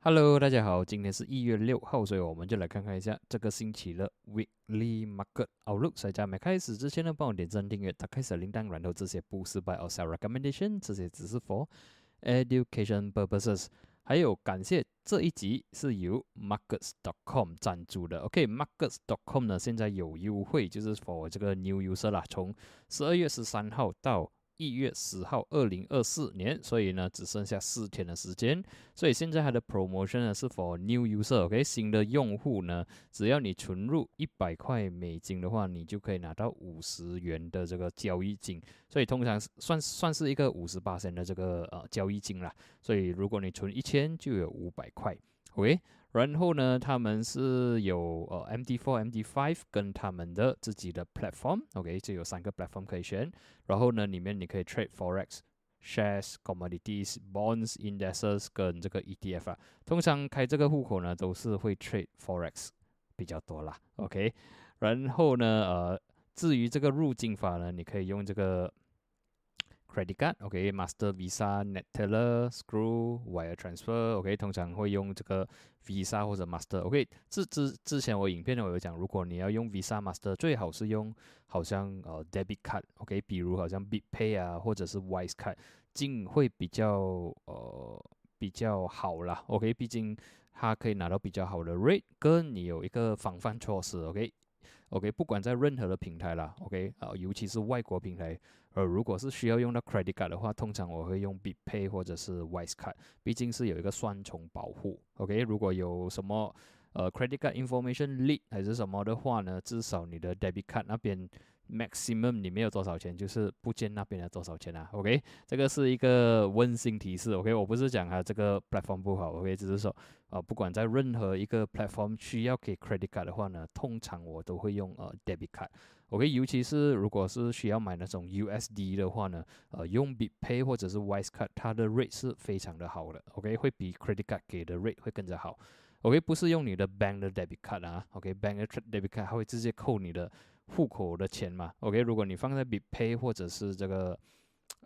Hello，大家好，今天是一月六号，所以我们就来看看一下这个星期的 Weekly Market Outlook。在没开始之前呢，帮我点赞、订阅、打开小铃铛，然后这些不是 by or sell recommendation，这些只是 for education purposes。还有感谢这一集是由 Markets.com 赞助的。OK，Markets.com 呢现在有优惠，就是 for 这个 New User 啦，从十二月十三号到。一月十号，二零二四年，所以呢，只剩下四天的时间。所以现在它的 promotion 呢是 for new user，OK，新的用户呢，只要你存入一百块美金的话，你就可以拿到五十元的这个交易金。所以通常算算是一个五十八千的这个呃交易金啦。所以如果你存一千，就有五百块。OK，然后呢，他们是有呃 MD4、MD5 跟他们的自己的 platform，OK，就有三个 platform 可以选。然后呢，里面你可以 trade forex、shares、commodities、bonds、indexes 跟这个 ETF 啊。通常开这个户口呢，都是会 trade forex 比较多啦。OK，然后呢，呃，至于这个入境法呢，你可以用这个。Credit card，OK，Master Visa，Neteller、Screw、Wire Transfer，OK，通常会用这个 Visa 或者 Master，OK。之之之前我影片呢我有讲，如果你要用 Visa Master，最好是用好像呃 Debit Card，OK，比如好像 BitPay 啊，或者是 Wise Card，进会比较呃比较好啦，OK，毕竟它可以拿到比较好的 rate，跟你有一个防范措施，OK。OK，不管在任何的平台啦，OK，啊，尤其是外国平台，呃，如果是需要用到 credit card 的话，通常我会用 BitPay 或者是 Wise Card，毕竟是有一个双重保护。OK，如果有什么呃 credit card information leak 还是什么的话呢，至少你的 debit card 那边。Maximum 你没有多少钱，就是不见那边的多少钱啊？OK，这个是一个温馨提示。OK，我不是讲它这个 platform 不好，OK，只是说啊，不管在任何一个 platform 需要给 credit card 的话呢，通常我都会用呃 debit card。OK，尤其是如果是需要买那种 USD 的话呢，呃，用 BitPay 或者是 Wise Card，它的 rate 是非常的好的。OK，会比 credit card 给的 rate 会更加好。OK，不是用你的 bank 的 debit card 啊，OK，bank 的 debit card 它会直接扣你的。户口的钱嘛，OK，如果你放在 BitPay 或者是这个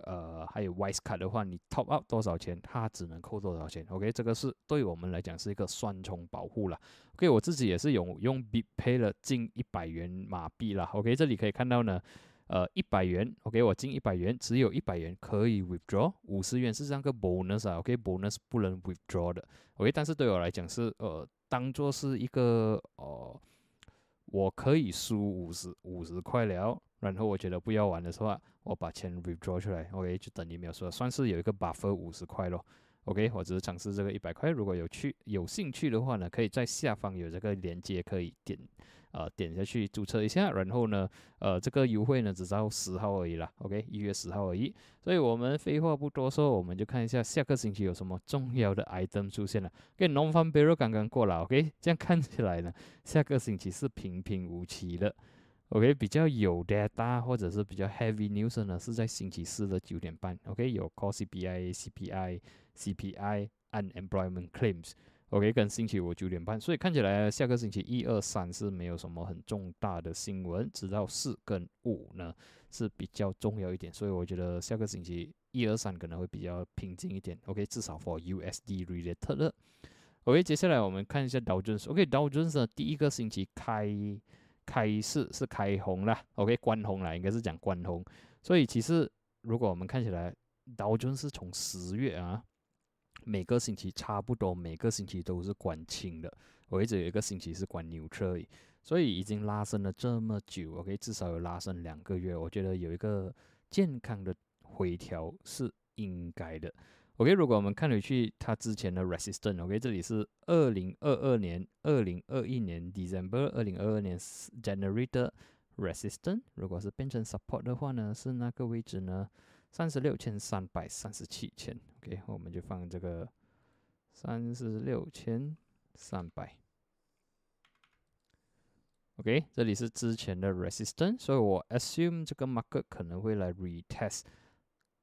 呃还有 Wise Card 的话，你 Top up 多少钱，它只能扣多少钱，OK，这个是对我们来讲是一个双重保护了。OK，我自己也是有用 BitPay 了近一百元马币了，OK，这里可以看到呢，呃一百元，OK，我进一百元，只有一百元可以 withdraw，五十元是这样个 bonus 啊，OK，bonus 不能 withdraw 的，OK，但是对我来讲是呃当做是一个呃。我可以输五十五十块了，然后我觉得不要玩的话，我把钱 withdraw 出来，OK，就等于没有说，算是有一个 buffer 五十块咯。OK，我只是尝试这个一百块，如果有趣有兴趣的话呢，可以在下方有这个链接，可以点，呃，点下去注册一下，然后呢，呃，这个优惠呢只到十号而已啦，OK，一月十号而已，所以我们废话不多说，我们就看一下下个星期有什么重要的 item 出现了。跟 Non Farm b a r r 刚刚过了，OK，这样看起来呢，下个星期是平平无奇的。OK，比较有 data 或者是比较 heavy news 呢，是在星期四的九点半。OK，有 Core CPI、CPI、CPI、Unemployment Claims。OK，跟星期五九点半。所以看起来下个星期一二三是没有什么很重大的新闻，直到四跟五呢是比较重要一点。所以我觉得下个星期一二三可能会比较平静一点。OK，至少 for USD related。OK，接下来我们看一下 Dow Jones。OK，Dow Jones 第一个星期开。开市是开红了，OK，关红了，应该是讲关红。所以其实如果我们看起来，道琼是从十月啊，每个星期差不多每个星期都是关清的，我一直有一个星期是关牛车。所以已经拉伸了这么久，OK，至少有拉伸两个月，我觉得有一个健康的回调是应该的。OK，如果我们看回去，它之前的 resistance，OK，这里是二零二二年、二零二一年 December、二零二二年 January 的 resistance，如果是变成 support 的话呢，是那个位置呢？三十六千三百三十七千，OK，我们就放这个三十六千三百，OK，这里是之前的 resistance，所以我 assume 这个 market 可能会来 retest。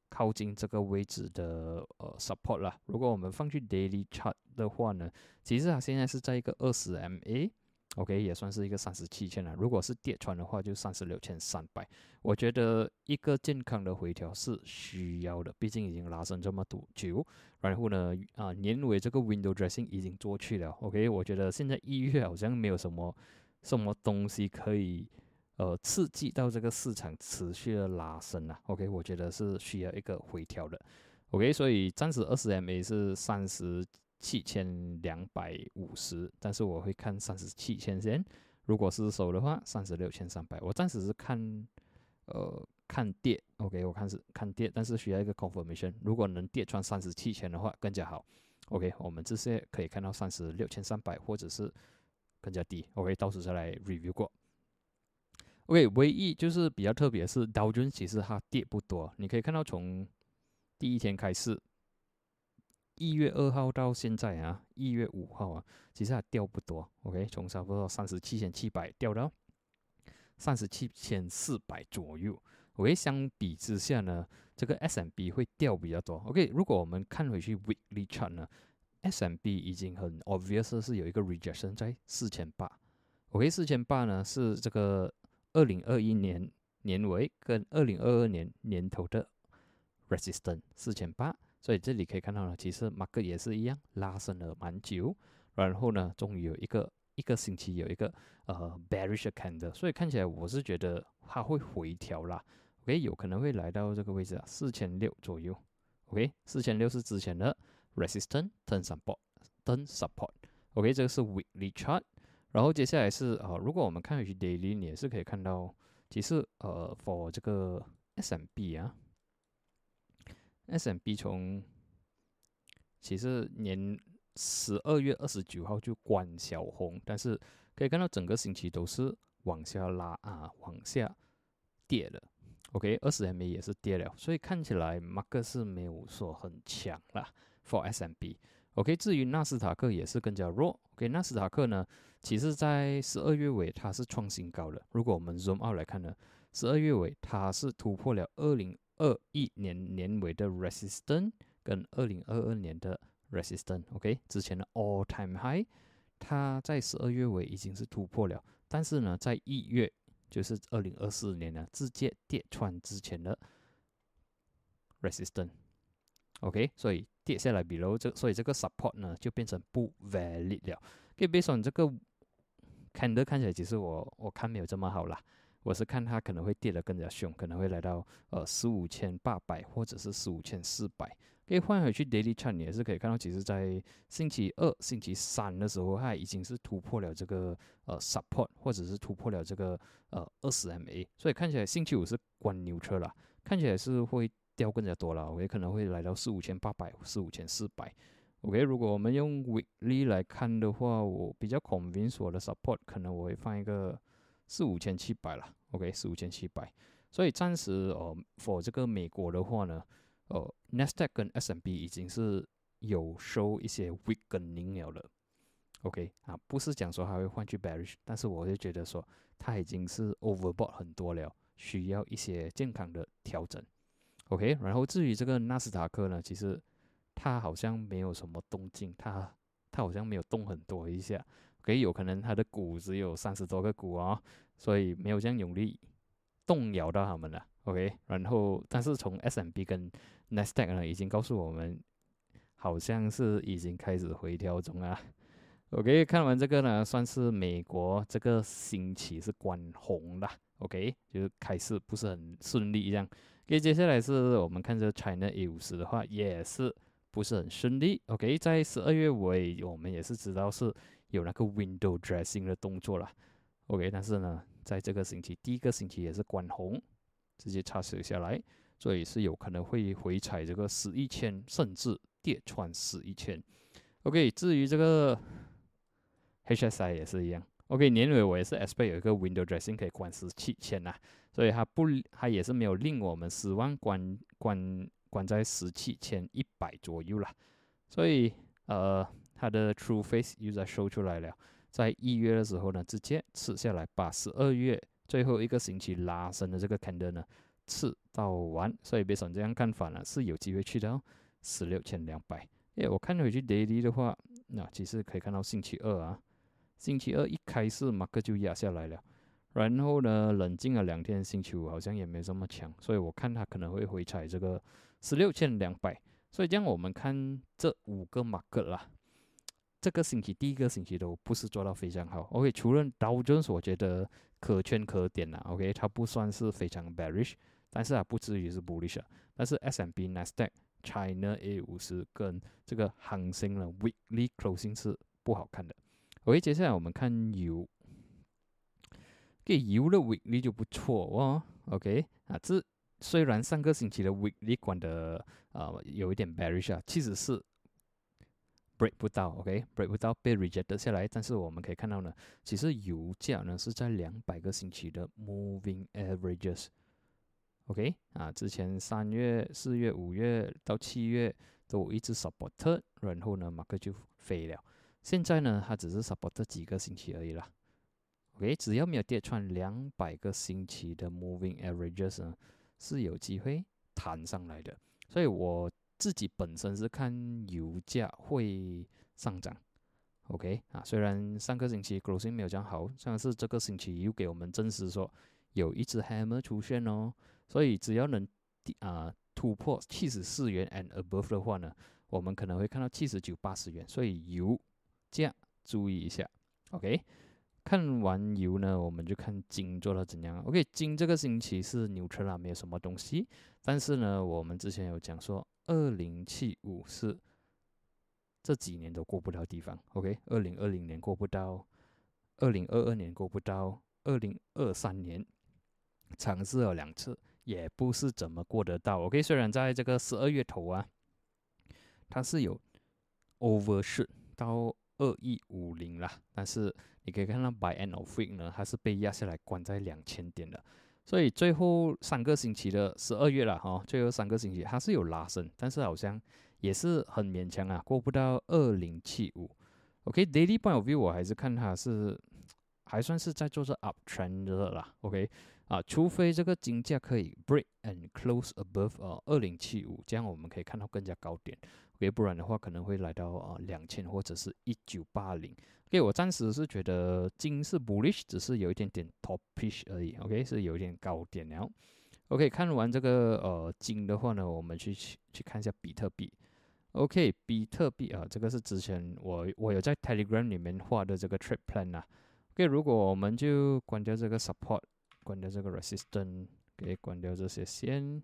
靠近这个位置的呃 support 啦。如果我们放去 daily chart 的话呢，其实它现在是在一个二十 MA OK，也算是一个三十七千了。如果是跌穿的话，就三十六千三百。我觉得一个健康的回调是需要的，毕竟已经拉升这么多久。然后呢，啊，年尾这个 window dressing 已经做去了。OK，我觉得现在一月好像没有什么什么东西可以呃刺激到这个市场持续的拉升啊。OK，我觉得是需要一个回调的。OK，所以暂时二十 MA 是三十。七千两百五十，但是我会看三十七千先。如果是手的话，三十六千三百。我暂时是看，呃，看跌。OK，我看是看跌，但是需要一个 confirmation。如果能跌穿三十七千的话，更加好。OK，我们这些可以看到三十六千三百，或者是更加低。OK，到时再来 review 过。OK，唯一就是比较特别是道琼其实它跌不多，你可以看到从第一天开始。一月二号到现在啊，一月五号啊，其实还掉不多。OK，从差不多三十七千七百掉到三十七千四百左右。OK，相比之下呢，这个 SMB 会掉比较多。OK，如果我们看回去 Weekly Chart 呢，SMB 已经很 obvious 是有一个 rejection 在四千八。OK，四千八呢是这个二零二一年年尾跟二零二二年年头的 resistance 四千八。所以这里可以看到呢，其实马克也是一样，拉升了蛮久，然后呢，终于有一个一个星期有一个呃 bearish candle，所以看起来我是觉得它会回调啦，OK，有可能会来到这个位置啊，四千六左右，OK，四千六是之前的 resistance turn support turn support，OK，这个是 weekly chart，然后接下来是啊，如果我们看回去 daily，你也是可以看到，其实呃 for 这个 SMB 啊。S M B 从其实年十二月二十九号就关小红，但是可以看到整个星期都是往下拉啊，往下跌了。OK，二十 MA 也是跌了，所以看起来马克是没有说很强了。For S M B。OK，至于纳斯达克也是更加弱。OK，纳斯达克呢，其实在十二月尾它是创新高的。如果我们 Zoom out 来看呢，十二月尾它是突破了二零。二一年年尾的 resistance 跟二零二二年的 resistance，OK，之前的 all time high，它在十二月尾已经是突破了，但是呢，在一月就是二零二四年呢，直接跌穿之前的 resistance，OK，所以跌下来，below 这，所以这个 support 呢就变成不 valid 了。可以别说你这个 candle 看起来其实我我看没有这么好啦。我是看它可能会跌得更加凶，可能会来到呃十五千八百或者是十五千四百。可以换回去 daily chart，你也是可以看到，其实在星期二、星期三的时候，它已经是突破了这个呃 support，或者是突破了这个呃二十 MA。所以看起来星期五是关牛车了，看起来是会掉更加多了，也可能会来到四五千八百、四五千四百。OK，如果我们用 weekly 来看的话，我比较 convince 我的 support，可能我会放一个。四五千七百了，OK，四五千七百，所以暂时呃，for 这个美国的话呢，呃，Nasdaq 跟 S&P 已经是有收一些 weakening 了，OK，啊，不是讲说还会换去 bearish，但是我就觉得说它已经是 overbought 很多了，需要一些健康的调整，OK，然后至于这个纳斯达克呢，其实它好像没有什么动静，它它好像没有动很多一下。可以有可能它的股只有三十多个股哦，所以没有这样用力动摇到他们了。OK，然后但是从 S M B 跟 Nasdaq 呢，已经告诉我们，好像是已经开始回调中啊。OK，看完这个呢，算是美国这个星期是关红的。OK，就是开始不是很顺利这样。OK，接下来是我们看这 China A 五十的话，也是不是很顺利。OK，在十二月尾，我们也是知道是。有那个 window dressing 的动作了，OK，但是呢，在这个星期第一个星期也是关红，直接插水下来，所以是有可能会回踩这个十一千，甚至跌穿十一千。OK，至于这个 HSI 也是一样，OK，年尾我也是 expect 有一个 window dressing 可以关十七千呐，所以它不，它也是没有令我们失望，关关关在十七千一百左右了，所以呃。它的 True Face 又在 show 出来了，在一月的时候呢，直接吃下来，把十二月最后一个星期拉升的这个 candle 呢吃到完，所以别想这样看法呢，是有机会去到十六千两百。诶，我看回去 daily 的话，那其实可以看到星期二啊，星期二一开市，马克就压下来了。然后呢，冷静了两天，星期五好像也没这么强，所以我看它可能会回踩这个十六千两百。所以这样我们看这五个马克啦，这个星期第一个星期都不是做到非常好。OK，除了道琼斯，我觉得可圈可点啦。OK，它不算是非常 bearish，但是啊不至于是 bullish。但是 S&P、Nasdaq、China A 五十跟这个恒生的 weekly closing 是不好看的。OK，接下来我们看油。给油的 weekly 就不错哦，OK 啊，这虽然上个星期的 weekly 管的呃有一点 bearish 啊，其实是 break 不到，OK，break 不到被 rejected 下来，但是我们可以看到呢，其实油价呢是在两百个星期的 moving averages，OK 啊，之前三月、四月、五月到七月都一直 support，然后呢马克就飞了，现在呢它只是 support 几个星期而已啦。OK，只要没有跌穿两百个星期的 Moving Averages 呢，是有机会弹上来的。所以我自己本身是看油价会上涨。OK 啊，虽然上个星期 g r o s i n g 没有讲好，像是这个星期又给我们证实说有一只 Hammer 出现哦。所以只要能啊突破七十四元 and above 的话呢，我们可能会看到七十九、八十元。所以油价注意一下。OK。看完油呢，我们就看金做的怎样。OK，金这个星期是牛车啦，没有什么东西。但是呢，我们之前有讲说，二零七五是这几年都过不到地方。OK，二零二零年过不到，二零二二年过不到，二零二三年尝试了两次，也不是怎么过得到。OK，虽然在这个十二月头啊，它是有 overshoot 到二一五零啦，但是。你可以看到，by end of week 呢，它是被压下来关在两千点的，所以最后三个星期的十二月了哈，最后三个星期它是有拉升，但是好像也是很勉强啊，过不到二零七五。OK，daily point of view 我还是看它是还算是在做着 uptrend 的啦。OK，啊，除非这个金价可以 break and close above 呃二零七五，这样我们可以看到更加高点。OK，不然的话可能会来到啊两千或者是一九八零。OK，我暂时是觉得金是 bullish，只是有一点点 topish 而已。OK，是有一点高点了。OK，看完这个呃金的话呢，我们去去看一下比特币。OK，比特币啊，这个是之前我我有在 Telegram 里面画的这个 trip plan 啊。OK，如果我们就关掉这个 support，关掉这个 resistance，给关掉这些线。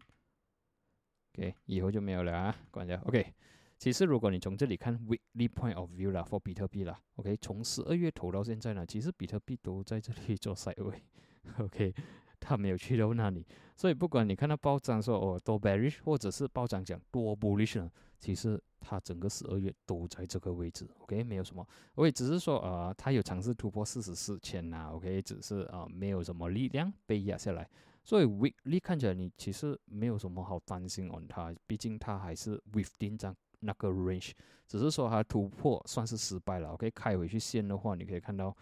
OK，以后就没有了啊，关掉。OK。其实，如果你从这里看 weekly point of view 啦，for 比特币啦，OK，从十二月头到现在呢，其实比特币都在这里做 side way o k 它没有去到那里。所以，不管你看到暴涨说哦多 bearish，或者是暴涨讲多 bullish 呢，其实它整个十二月都在这个位置，OK，没有什么，OK，只是说呃，它有尝试突破四十四千呐，OK，只是啊，没有什么力量被压下来。所以 weekly 看起来你其实没有什么好担心 on 它，毕竟它还是 within 这样。那个 range，只是说它突破算是失败了。OK，开回去线的话，你可以看到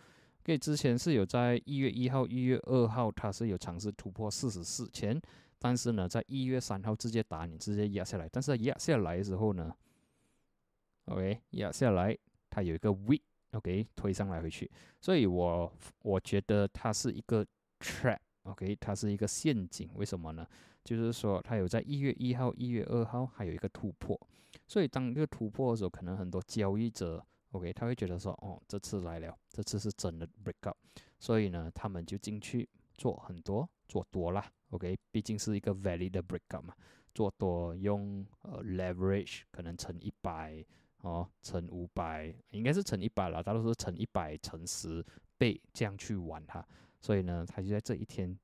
，OK，之前是有在一月一号、一月二号，它是有尝试突破四十四千，但是呢，在一月三号直接打你，直接压下来。但是压下来的时候呢，OK，压下来它有一个 weak，OK，推上来回去。所以我我觉得它是一个 trap，OK，它是一个陷阱。为什么呢？就是说它有在一月一号、一月二号还有一个突破。所以当这个突破的时候，可能很多交易者，OK，他会觉得说，哦，这次来了，这次是真的 break up，所以呢，他们就进去做很多，做多啦，OK，毕竟是一个 valid 的 break up 嘛，做多用呃 leverage 可能乘一百哦，乘五百，应该是乘一百了，大多数乘一百乘十倍这样去玩它，所以呢，他就在这一天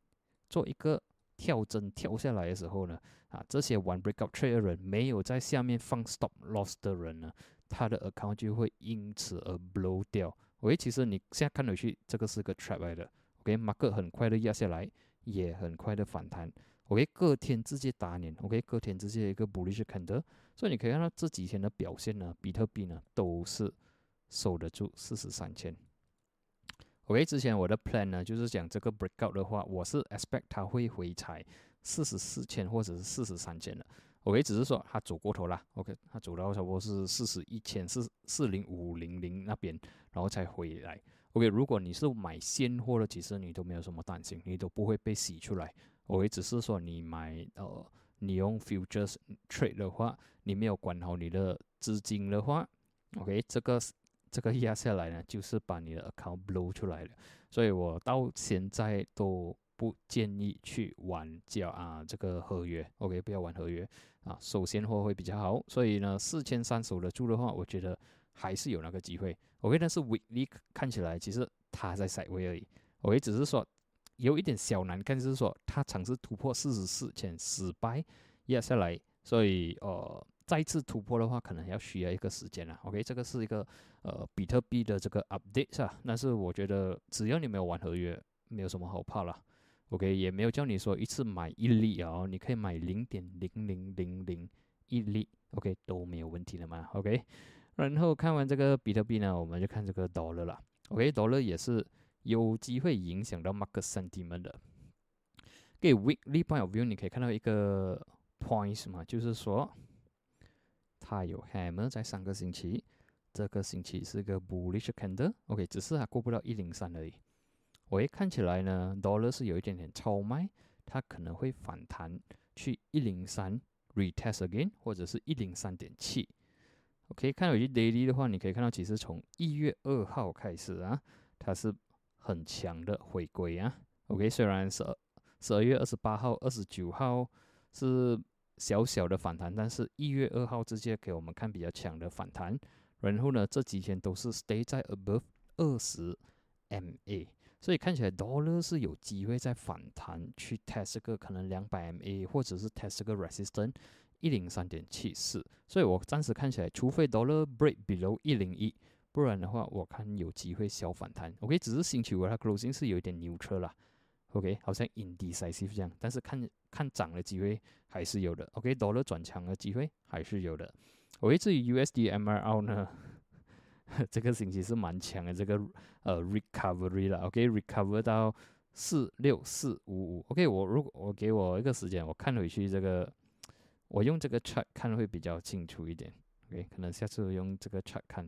做一个跳针跳下来的时候呢。啊，这些玩 breakup trade 的人没有在下面放 stop loss 的人呢，他的 account 就会因此而 blow 掉。OK，其实你现在看回去，这个是个 trap 来的。OK，market 很快的压下来，也很快的反弹。OK，隔天直接打脸。OK，隔天直接一个 bullish candle。所以你可以看到这几天的表现呢，比特币呢都是守得住四十三千。OK，之前我的 plan 呢就是讲这个 breakout 的话，我是 expect 它会回踩。四十四千或者是四十三千的，OK，只是说它走过头了，OK，它走到差不多是四十一千四四零五零零那边，然后才回来 OK，如果你是买现货的，其实你都没有什么担心，你都不会被洗出来。OK，只是说你买呃，你用 futures trade 的话，你没有管好你的资金的话，OK，这个这个压下来呢，就是把你的 account blow 出来了。所以我到现在都不建议去玩叫啊这个合约。OK，不要玩合约啊，收现货会比较好。所以呢，四千三守得住的话，我觉得。还是有那个机会，OK，但是 weekly 看起来其实它在赛位而已，OK，只是说有一点小难看，就是说它尝试突破四十四千失败压下来，所以呃再次突破的话，可能要需要一个时间了，OK，这个是一个呃比特币的这个 update 是吧？但是我觉得只要你没有玩合约，没有什么好怕了，OK，也没有叫你说一次买一粒啊，你可以买零点零零零零一粒，OK 都没有问题的嘛，OK。然后看完这个比特币呢，我们就看这个 dollar 了。OK，dollar 也是有机会影响到 market sentiment 的。给 weekly point view，你可以看到一个 points 嘛，就是说它有 hammer 在上个星期，这个星期是个 bullish candle。OK，只是它过不到一零三而已。喂，看起来呢，dollar 是有一点点超卖，它可能会反弹去一零三 retest again，或者是一零三点七。OK，看回去 daily 的话，你可以看到，其实从一月二号开始啊，它是很强的回归啊。OK，虽然是十二月二十八号、二十九号是小小的反弹，但是一月二号直接给我们看比较强的反弹。然后呢，这几天都是 stay 在 above 二十 MA，所以看起来 dollar 是有机会在反弹去 test 个可能两百 MA，或者是 test 个 resistance。一零三点七四，所以我暂时看起来，除非 dollar break below 一零一，不然的话，我看有机会小反弹。OK，只是星期五它 closing 是有一点牛车啦。OK，好像 indecisive 这样，但是看看涨的机会还是有的。OK，dollar 转强的机会还是有的。OK，至于 USD MRO 呢，这个星期是蛮强的，这个呃 recovery 了。OK，recover 到四六四五五。OK，我如果我给我一个时间，我看回去这个。我用这个 chart 看会比较清楚一点，OK，可能下次用这个 chart 看。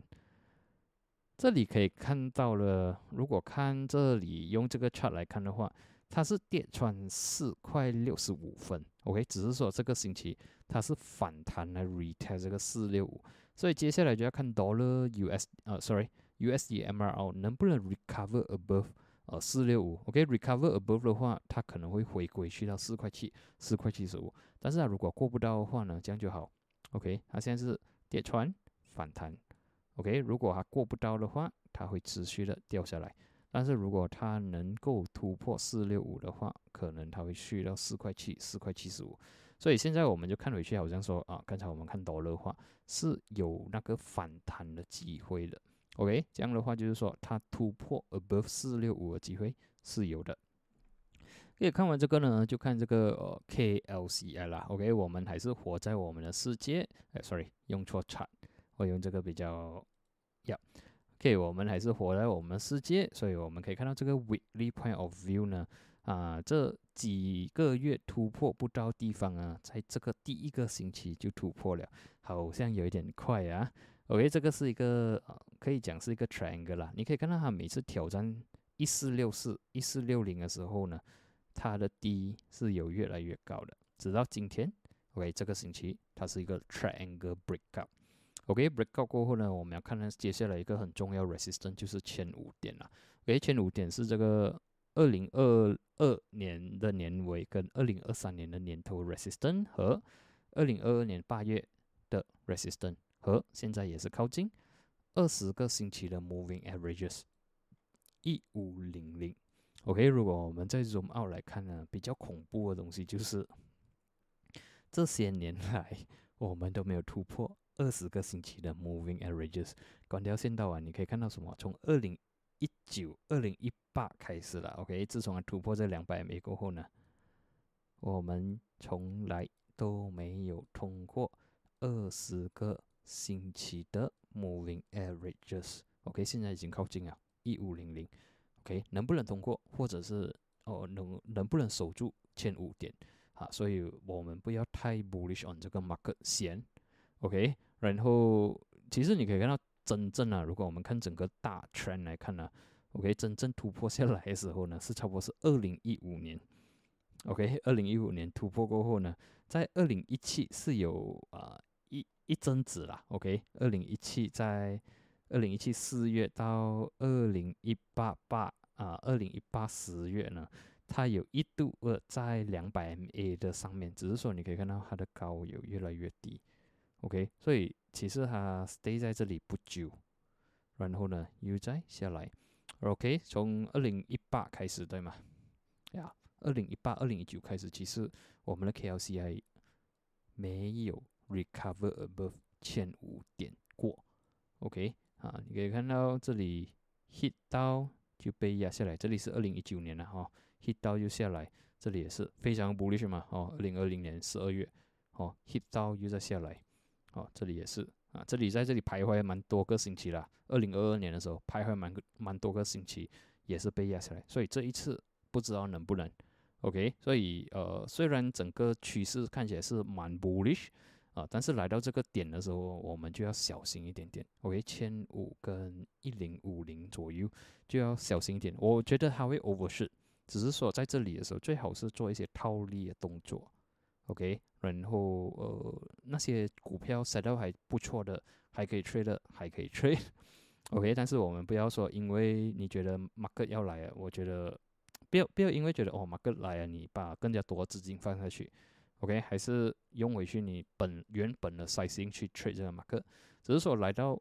这里可以看到了，如果看这里用这个 chart 来看的话，它是跌穿四块六十五分，OK，只是说这个星期它是反弹来 retest 这个四六五，所以接下来就要看 dollar US 呃，sorry，USD MRL 能不能 recover above。呃，四六五，OK，recover above 的话，它可能会回归去到四块七，四块七十五。但是它如果过不到的话呢，这样就好，OK。它现在是跌穿反弹，OK。如果它过不到的话，它会持续的掉下来。但是如果它能够突破四六五的话，可能它会去到四块七，四块七十五。所以现在我们就看回去，好像说啊，刚才我们看到的话是有那个反弹的机会的。OK，这样的话就是说，它突破 above 四六五的机会是有的。可以看完这个呢，就看这个呃 KLCL 啦。OK，我们还是活在我们的世界。哎，sorry，用错铲我用这个比较要。OK，我们还是活在我们的世界，所以我们可以看到这个 weekly point of view 呢，啊，这几个月突破不到地方啊，在这个第一个星期就突破了，好像有一点快啊。OK，这个是一个，可以讲是一个 triangle 啦。你可以看到它每次挑战一四六四、一四六零的时候呢，它的低是有越来越高的。直到今天，OK，这个星期它是一个 triangle breakout。OK，breakout 过后呢，我们要看看接下来一个很重要 resistance 就是前五点了。OK，前五点是这个二零二二年的年尾跟二零二三年的年头 resistance 和二零二二年八月的 resistance。和现在也是靠近二十个星期的 moving averages 一五零零。OK，如果我们在 zoom out 来看呢，比较恐怖的东西就是这些年来我们都没有突破二十个星期的 moving averages。关掉线道啊，你可以看到什么？从二零一九、二零一八开始了。OK，自从突破这两百美过后呢，我们从来都没有通过二十个。星期的 moving averages，OK，现在已经靠近了，一五零零，OK，能不能通过，或者是哦能能不能守住前五点啊？所以我们不要太 bullish on 这个 market 先，OK，然后其实你可以看到真正啊，如果我们看整个大圈来看呢 OK，真正突破下来的时候呢，是差不多是二零一五年。OK，二零一五年突破过后呢，在二零一七是有啊一一阵子啦。OK，二零一七在二零一七四月到二零一八八啊，二零一八十月呢，它有一度呃在两百 MA 的上面，只是说你可以看到它的高有越来越低。OK，所以其实它 stay 在这里不久，然后呢又再下来。OK，从二零一八开始对吗？呀。二零一八、二零一九开始，其实我们的 KLCI 没有 recover above 千五点过，OK 啊，你可以看到这里 hit 到就被压下来，这里是二零一九年了哈，hit 到又下来，这里也是非常 bullish 嘛，哦，二零二零年十二月，哦，hit 到又再下来，哦，这里也是啊，这里在这里徘徊蛮多个星期了，二零二二年的时候徘徊蛮蛮多个星期，也是被压下来，所以这一次不知道能不能。OK，所以呃，虽然整个趋势看起来是蛮 bullish 啊，但是来到这个点的时候，我们就要小心一点点。OK，千五跟一零五零左右就要小心一点。我觉得它会 overshoot，只是说在这里的时候，最好是做一些套利的动作。OK，然后呃，那些股票 set 到还不错的，还可以 trade，还可以 trade。OK，但是我们不要说，因为你觉得 market 要来了，我觉得。不要不要因为觉得哦马克来啊，你把更加多资金放下去，OK，还是用回去你本原本的 sizing 去 trade 这个马克，只是说来到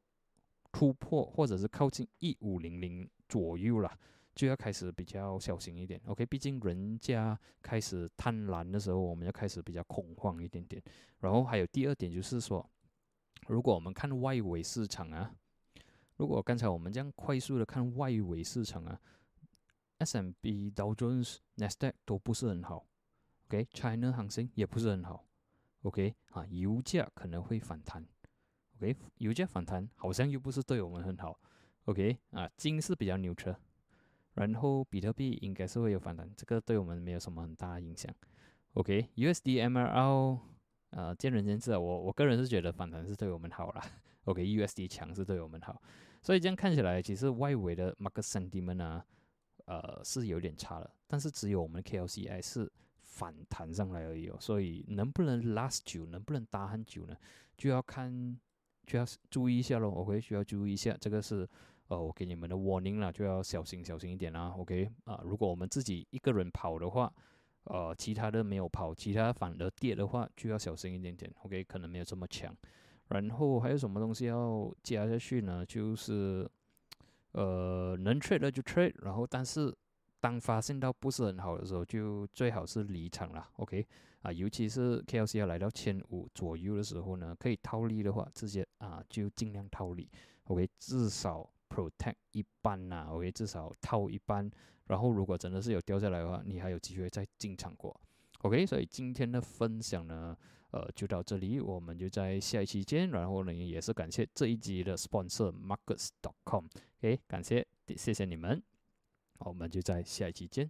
突破或者是靠近一五零零左右了，就要开始比较小心一点，OK，毕竟人家开始贪婪的时候，我们要开始比较恐慌一点点。然后还有第二点就是说，如果我们看外围市场啊，如果刚才我们这样快速的看外围市场啊。S&P、Dow Jones、Nasdaq 都不是很好，OK，China 行情也不是很好，OK，啊，油价可能会反弹，OK，油价反弹好像又不是对我们很好，OK，啊，金是比较牛车，然后比特币应该是会有反弹，这个对我们没有什么很大影响，OK，USD、MRL，呃，见仁见智啊，我我个人是觉得反弹是对我们好了，OK，USD 强是对我们好，所以这样看起来，其实外围的 market sentiment 啊。呃，是有点差了，但是只有我们 KLCI 是反弹上来而已哦，所以能不能 last 久，能不能打很久呢，就要看，就要注意一下咯。OK，需要注意一下，这个是呃，我给你们的 warning 了，就要小心小心一点啦。OK，啊，如果我们自己一个人跑的话，呃，其他的没有跑，其他反而跌的话，就要小心一点点。OK，可能没有这么强。然后还有什么东西要加下去呢？就是。呃，能 trade 的就 trade，然后但是当发现到不是很好的时候，就最好是离场了。OK，啊，尤其是 KLC 要来到千五左右的时候呢，可以套利的话，直接啊就尽量套利。OK，至少 protect 一半呐。OK，至少套一半，然后如果真的是有掉下来的话，你还有机会再进场过。OK，所以今天的分享呢。呃，就到这里，我们就在下一期见。然后呢，也是感谢这一集的 sponsor markets.com。OK，感谢，谢谢你们。我们就在下一期见。